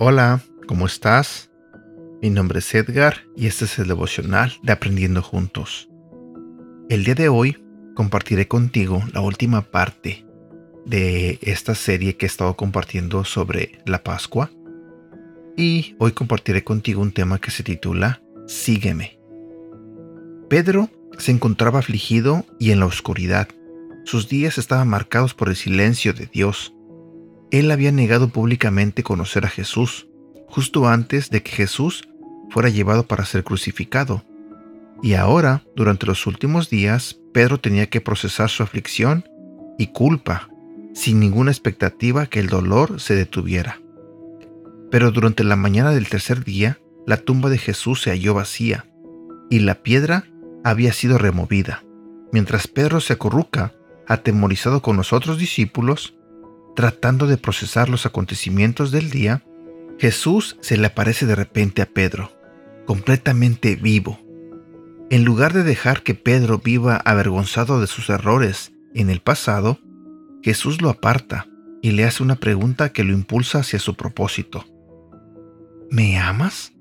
Hola, ¿cómo estás? Mi nombre es Edgar y este es el devocional de Aprendiendo Juntos. El día de hoy compartiré contigo la última parte de esta serie que he estado compartiendo sobre la Pascua. Y hoy compartiré contigo un tema que se titula Sígueme. Pedro se encontraba afligido y en la oscuridad. Sus días estaban marcados por el silencio de Dios. Él había negado públicamente conocer a Jesús, justo antes de que Jesús fuera llevado para ser crucificado. Y ahora, durante los últimos días, Pedro tenía que procesar su aflicción y culpa, sin ninguna expectativa que el dolor se detuviera. Pero durante la mañana del tercer día, la tumba de Jesús se halló vacía, y la piedra había sido removida. Mientras Pedro se acurruca, atemorizado con los otros discípulos, tratando de procesar los acontecimientos del día, Jesús se le aparece de repente a Pedro, completamente vivo, en lugar de dejar que Pedro viva avergonzado de sus errores en el pasado, Jesús lo aparta y le hace una pregunta que lo impulsa hacia su propósito. ¿Me amas?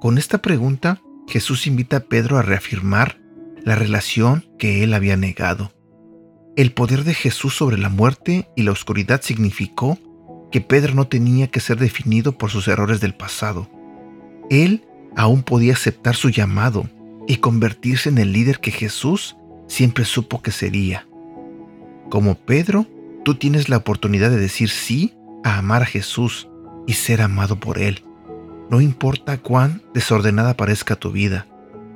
Con esta pregunta, Jesús invita a Pedro a reafirmar la relación que él había negado. El poder de Jesús sobre la muerte y la oscuridad significó que Pedro no tenía que ser definido por sus errores del pasado. Él aún podía aceptar su llamado y convertirse en el líder que Jesús siempre supo que sería. Como Pedro, tú tienes la oportunidad de decir sí a amar a Jesús y ser amado por Él. No importa cuán desordenada parezca tu vida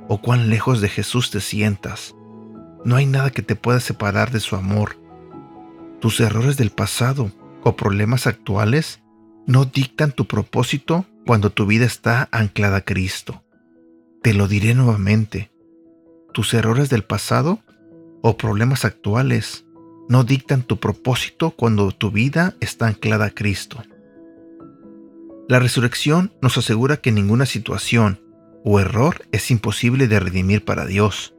o cuán lejos de Jesús te sientas. No hay nada que te pueda separar de su amor. Tus errores del pasado o problemas actuales no dictan tu propósito cuando tu vida está anclada a Cristo. Te lo diré nuevamente. Tus errores del pasado o problemas actuales no dictan tu propósito cuando tu vida está anclada a Cristo. La resurrección nos asegura que ninguna situación o error es imposible de redimir para Dios.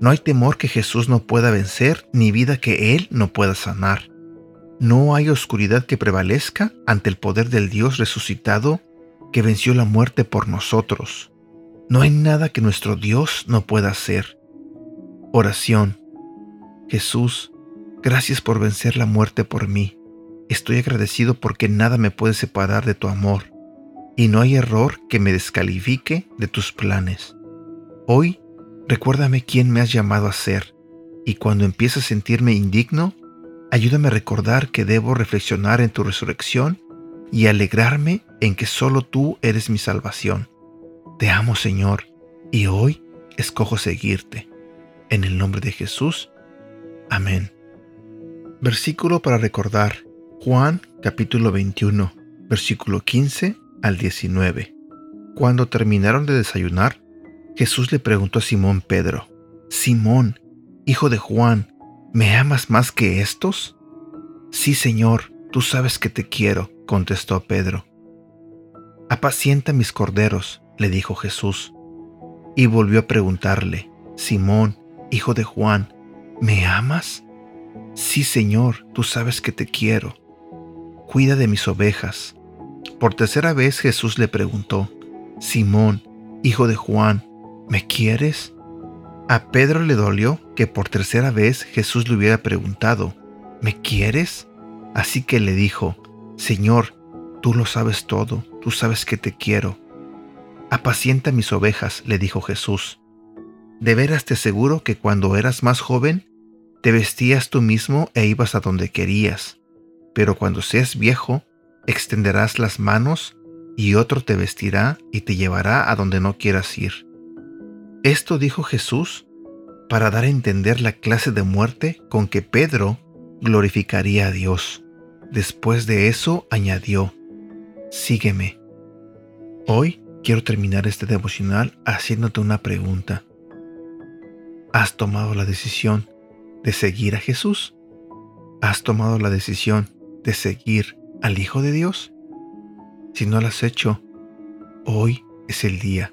No hay temor que Jesús no pueda vencer ni vida que Él no pueda sanar. No hay oscuridad que prevalezca ante el poder del Dios resucitado que venció la muerte por nosotros. No hay nada que nuestro Dios no pueda hacer. Oración. Jesús, gracias por vencer la muerte por mí. Estoy agradecido porque nada me puede separar de tu amor y no hay error que me descalifique de tus planes. Hoy, recuérdame quién me has llamado a ser y cuando empiece a sentirme indigno, ayúdame a recordar que debo reflexionar en tu resurrección y alegrarme en que solo tú eres mi salvación. Te amo, Señor, y hoy escojo seguirte. En el nombre de Jesús. Amén. Versículo para recordar. Juan capítulo 21, versículo 15 al 19. Cuando terminaron de desayunar, Jesús le preguntó a Simón Pedro, Simón, hijo de Juan, ¿me amas más que estos? Sí, Señor, tú sabes que te quiero, contestó Pedro. Apacienta mis corderos le dijo Jesús. Y volvió a preguntarle, Simón, hijo de Juan, ¿me amas? Sí, Señor, tú sabes que te quiero. Cuida de mis ovejas. Por tercera vez Jesús le preguntó, Simón, hijo de Juan, ¿me quieres? A Pedro le dolió que por tercera vez Jesús le hubiera preguntado, ¿me quieres? Así que le dijo, Señor, tú lo sabes todo, tú sabes que te quiero. Apacienta mis ovejas, le dijo Jesús. De veras te aseguro que cuando eras más joven, te vestías tú mismo e ibas a donde querías, pero cuando seas viejo, extenderás las manos y otro te vestirá y te llevará a donde no quieras ir. Esto dijo Jesús para dar a entender la clase de muerte con que Pedro glorificaría a Dios. Después de eso añadió, Sígueme. Hoy quiero terminar este devocional haciéndote una pregunta. ¿Has tomado la decisión de seguir a Jesús? ¿Has tomado la decisión de seguir al Hijo de Dios? Si no lo has hecho, hoy es el día.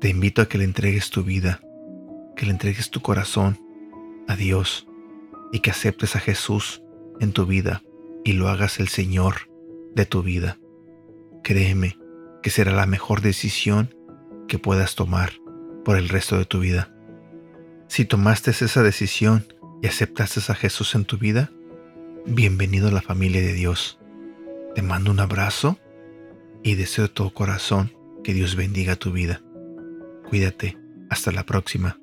Te invito a que le entregues tu vida, que le entregues tu corazón a Dios y que aceptes a Jesús en tu vida y lo hagas el Señor de tu vida. Créeme que será la mejor decisión que puedas tomar por el resto de tu vida. Si tomaste esa decisión y aceptaste a Jesús en tu vida, bienvenido a la familia de Dios. Te mando un abrazo y deseo de todo corazón que Dios bendiga tu vida. Cuídate. Hasta la próxima.